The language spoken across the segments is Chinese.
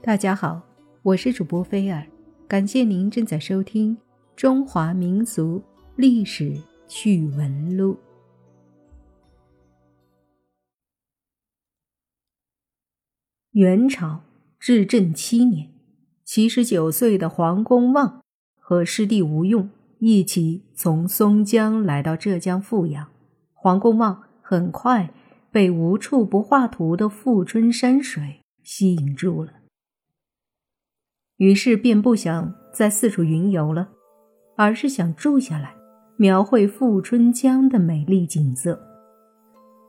大家好，我是主播菲尔，感谢您正在收听《中华民俗历史趣闻录》。元朝至正七年，七十九岁的黄公望和师弟吴用一起从松江来到浙江富阳。黄公望很快被无处不画图的富春山水吸引住了。于是便不想再四处云游了，而是想住下来，描绘富春江的美丽景色。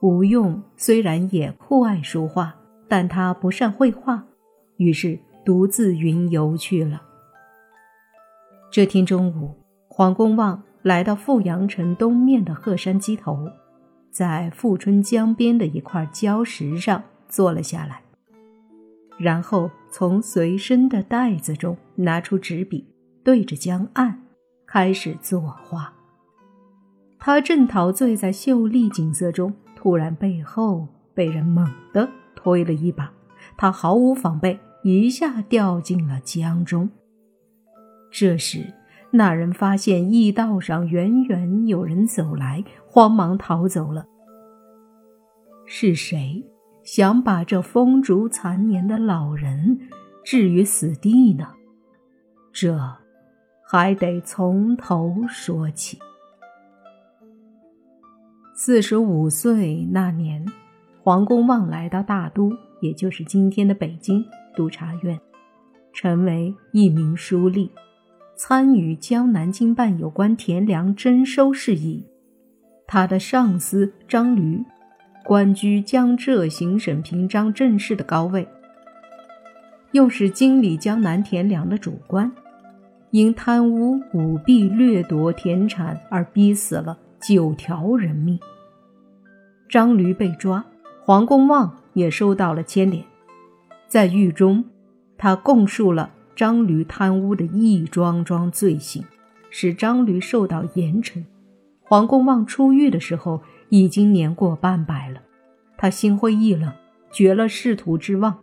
吴用虽然也酷爱书画，但他不善绘画，于是独自云游去了。这天中午，黄公望来到富阳城东面的鹤山矶头，在富春江边的一块礁石上坐了下来。然后从随身的袋子中拿出纸笔，对着江岸开始作画。他正陶醉在秀丽景色中，突然背后被人猛地推了一把，他毫无防备，一下掉进了江中。这时，那人发现驿道上远远有人走来，慌忙逃走了。是谁？想把这风烛残年的老人置于死地呢？这还得从头说起。四十五岁那年，黄公望来到大都，也就是今天的北京督察院，成为一名书吏，参与江南经办有关田粮征收事宜。他的上司张驴。官居江浙行省平章政事的高位，又是经理江南田粮的主官，因贪污舞弊掠夺田产而逼死了九条人命。张驴被抓，黄公望也收到了牵连。在狱中，他供述了张驴贪污的一桩桩罪行，使张驴受到严惩。黄公望出狱的时候。已经年过半百了，他心灰意冷，绝了仕途之望，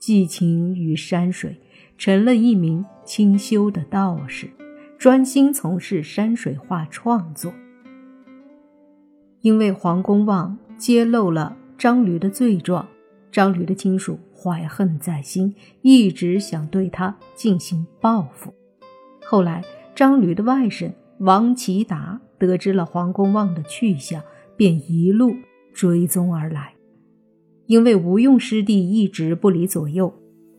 寄情于山水，成了一名清修的道士，专心从事山水画创作。因为黄公望揭露了张驴的罪状，张驴的亲属怀恨在心，一直想对他进行报复。后来，张驴的外甥王其达得知了黄公望的去向。便一路追踪而来，因为吴用师弟一直不离左右，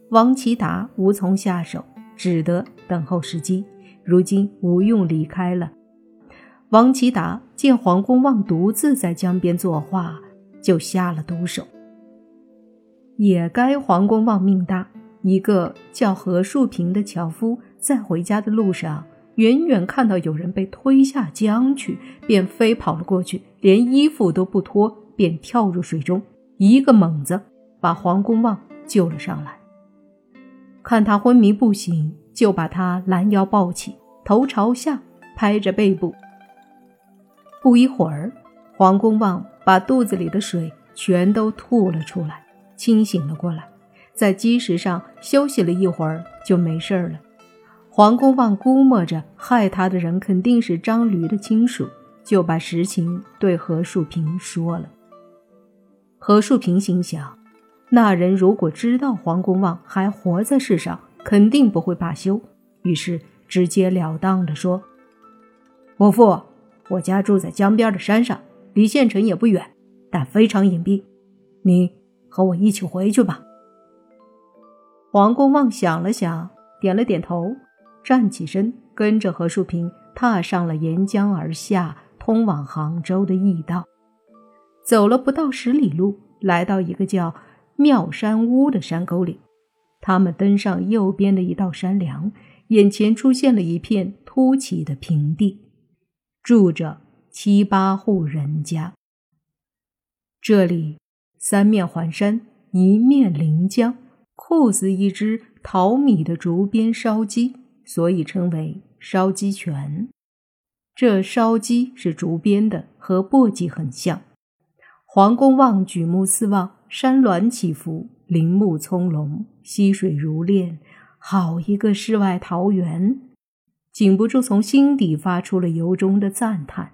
王其达无从下手，只得等候时机。如今吴用离开了，王其达见黄公望独自在江边作画，就下了毒手。也该黄公望命大，一个叫何树平的樵夫在回家的路上。远远看到有人被推下江去，便飞跑了过去，连衣服都不脱，便跳入水中，一个猛子把黄公望救了上来。看他昏迷不醒，就把他拦腰抱起，头朝下拍着背部。不一会儿，黄公望把肚子里的水全都吐了出来，清醒了过来，在基石上休息了一会儿，就没事了。黄公望估摸着害他的人肯定是张驴的亲属，就把实情对何树平说了。何树平心想，那人如果知道黄公望还活在世上，肯定不会罢休，于是直截了当地说：“伯父，我家住在江边的山上，离县城也不远，但非常隐蔽。你和我一起回去吧。”黄公望想了想，点了点头。站起身，跟着何树平踏上了沿江而下、通往杭州的驿道。走了不到十里路，来到一个叫妙山屋的山沟里。他们登上右边的一道山梁，眼前出现了一片凸起的平地，住着七八户人家。这里三面环山，一面临江，酷似一只淘米的竹编烧鸡。所以称为烧鸡泉。这烧鸡是竹编的，和簸箕很像。黄公望举目四望，山峦起伏，林木葱茏，溪水如练，好一个世外桃源！禁不住从心底发出了由衷的赞叹：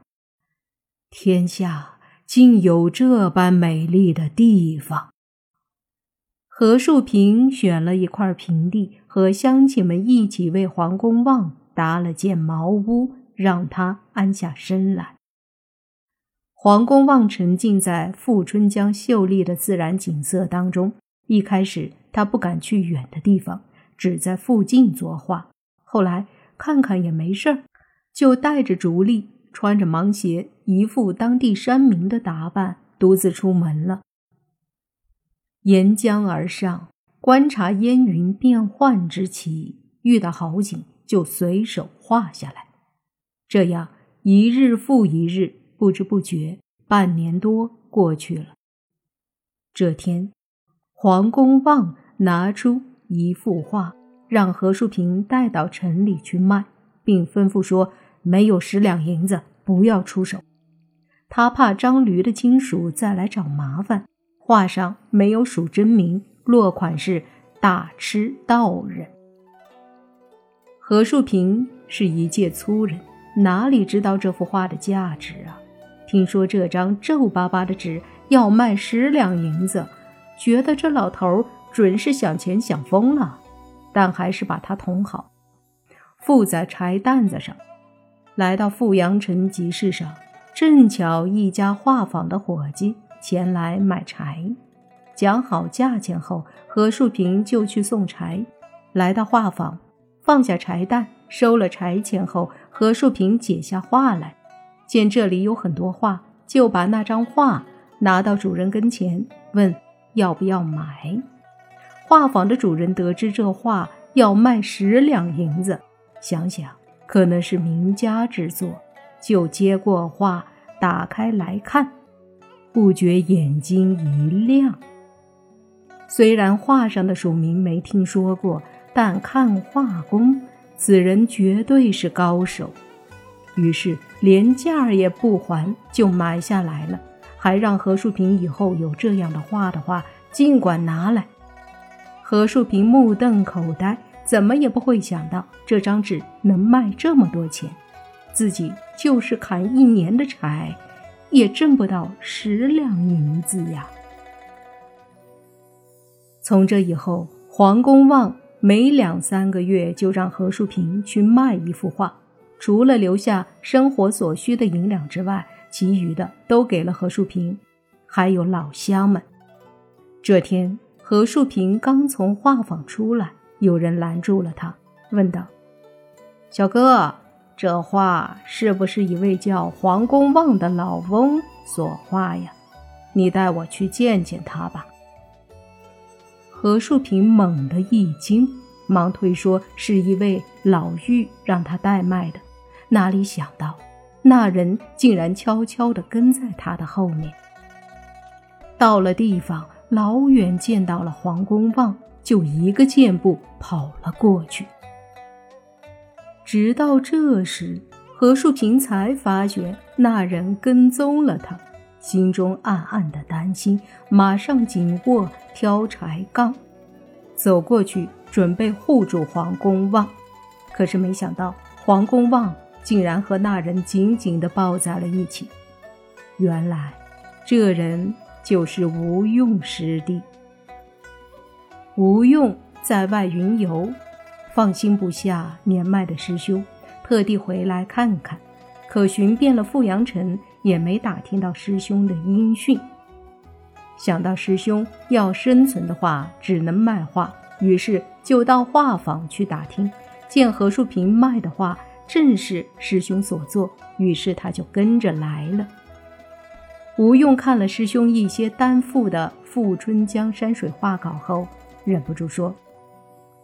天下竟有这般美丽的地方！何树平选了一块平地，和乡亲们一起为黄公望搭了间茅屋，让他安下身来。黄公望沉浸在富春江秀丽的自然景色当中。一开始他不敢去远的地方，只在附近作画。后来看看也没事儿，就带着竹笠，穿着芒鞋，一副当地山民的打扮，独自出门了。沿江而上，观察烟云变幻之奇，遇到好景就随手画下来。这样一日复一日。不知不觉，半年多过去了。这天，黄公望拿出一幅画，让何树平带到城里去卖，并吩咐说：“没有十两银子，不要出手。”他怕张驴的亲属再来找麻烦。画上没有署真名，落款是“大吃道人”。何树平是一介粗人，哪里知道这幅画的价值啊？听说这张皱巴巴的纸要卖十两银子，觉得这老头准是想钱想疯了，但还是把它捅好，附在柴担子上。来到富阳城集市上，正巧一家画坊的伙计前来买柴，讲好价钱后，何树平就去送柴。来到画坊，放下柴担，收了柴钱后，何树平解下画来。见这里有很多画，就把那张画拿到主人跟前，问要不要买。画坊的主人得知这画要卖十两银子，想想可能是名家之作，就接过画，打开来看，不觉眼睛一亮。虽然画上的署名没听说过，但看画工，此人绝对是高手。于是连价儿也不还，就买下来了，还让何树平以后有这样的画的话，尽管拿来。何树平目瞪口呆，怎么也不会想到这张纸能卖这么多钱，自己就是砍一年的柴，也挣不到十两银子呀。从这以后，黄公望每两三个月就让何树平去卖一幅画。除了留下生活所需的银两之外，其余的都给了何树平，还有老乡们。这天，何树平刚从画坊出来，有人拦住了他，问道：“小哥，这画是不是一位叫黄公望的老翁所画呀？你带我去见见他吧。”何树平猛地一惊，忙推说是一位老妪让他代卖的。哪里想到，那人竟然悄悄地跟在他的后面。到了地方，老远见到了黄公望，就一个箭步跑了过去。直到这时，何树平才发觉那人跟踪了他，心中暗暗的担心，马上紧握挑柴杠，走过去准备护住黄公望。可是没想到，黄公望。竟然和那人紧紧地抱在了一起。原来，这人就是吴用师弟。吴用在外云游，放心不下年迈的师兄，特地回来看看。可寻遍了富阳城，也没打听到师兄的音讯。想到师兄要生存的话，只能卖画，于是就到画坊去打听。见何树平卖的画。正是师兄所作，于是他就跟着来了。吴用看了师兄一些担负的富春江山水画稿后，忍不住说：“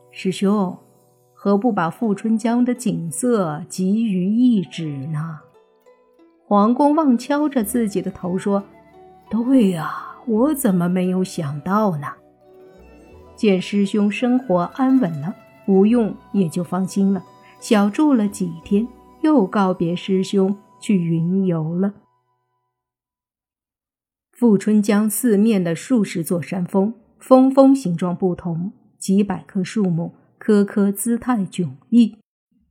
师兄，何不把富春江的景色集于一纸呢？”黄公望敲着自己的头说：“对呀，我怎么没有想到呢？”见师兄生活安稳了，吴用也就放心了。小住了几天，又告别师兄去云游了。富春江四面的数十座山峰，峰峰形状不同，几百棵树木，棵棵姿态迥异。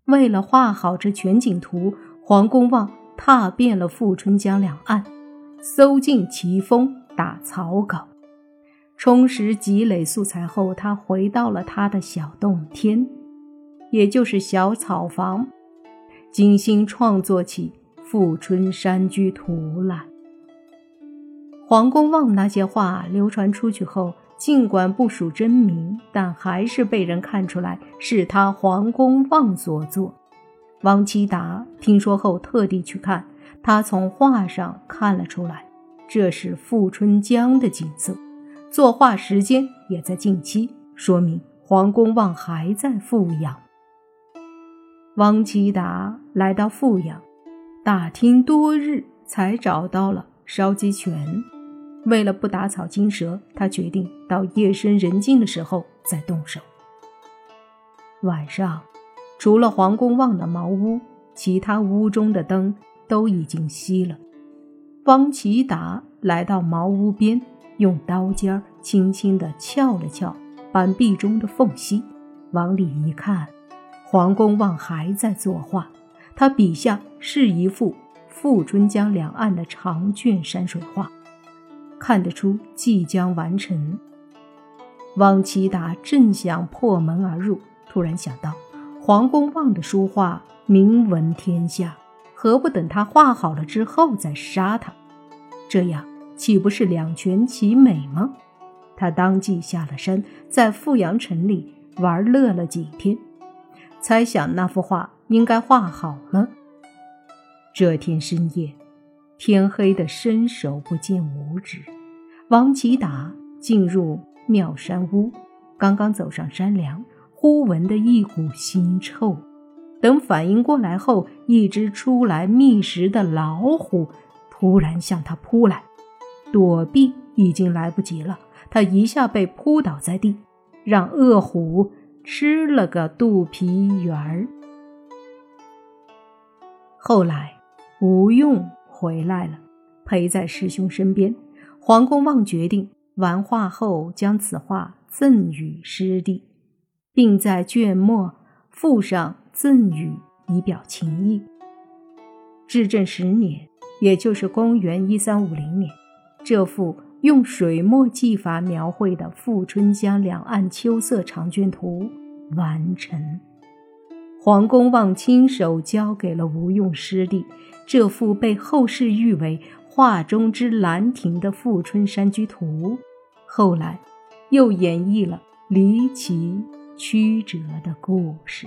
为了画好这全景图，黄公望踏遍了富春江两岸，搜尽奇峰，打草稿。充实积累素材后，他回到了他的小洞天，也就是小草房，精心创作起《富春山居图》来。黄公望那些画流传出去后，尽管不属真名，但还是被人看出来是他黄公望所作。王其达听说后，特地去看，他从画上看了出来，这是富春江的景色，作画时间也在近期，说明黄公望还在富阳。汪其达来到富阳，打听多日，才找到了烧鸡泉。为了不打草惊蛇，他决定到夜深人静的时候再动手。晚上，除了黄公望的茅屋，其他屋中的灯都已经熄了。汪其达来到茅屋边，用刀尖轻轻地撬了撬板壁中的缝隙，往里一看，黄公望还在作画。他笔下是一幅富春江两岸的长卷山水画。看得出即将完成。汪其达正想破门而入，突然想到黄公望的书画名闻天下，何不等他画好了之后再杀他？这样岂不是两全其美吗？他当即下了山，在富阳城里玩乐了几天，猜想那幅画应该画好了。这天深夜。天黑的伸手不见五指，王吉达进入妙山屋，刚刚走上山梁，忽闻得一股腥臭。等反应过来后，一只出来觅食的老虎突然向他扑来，躲避已经来不及了，他一下被扑倒在地，让恶虎吃了个肚皮圆儿。后来，吴用。回来了，陪在师兄身边。黄公望决定完画后将此画赠与师弟，并在卷末附上赠语，以表情意。至正十年，也就是公元一三五零年，这幅用水墨技法描绘的富春江两岸秋色长卷图完成。黄公望亲手交给了吴用师弟，这幅被后世誉为“画中之兰亭”的《富春山居图》，后来又演绎了离奇曲折的故事。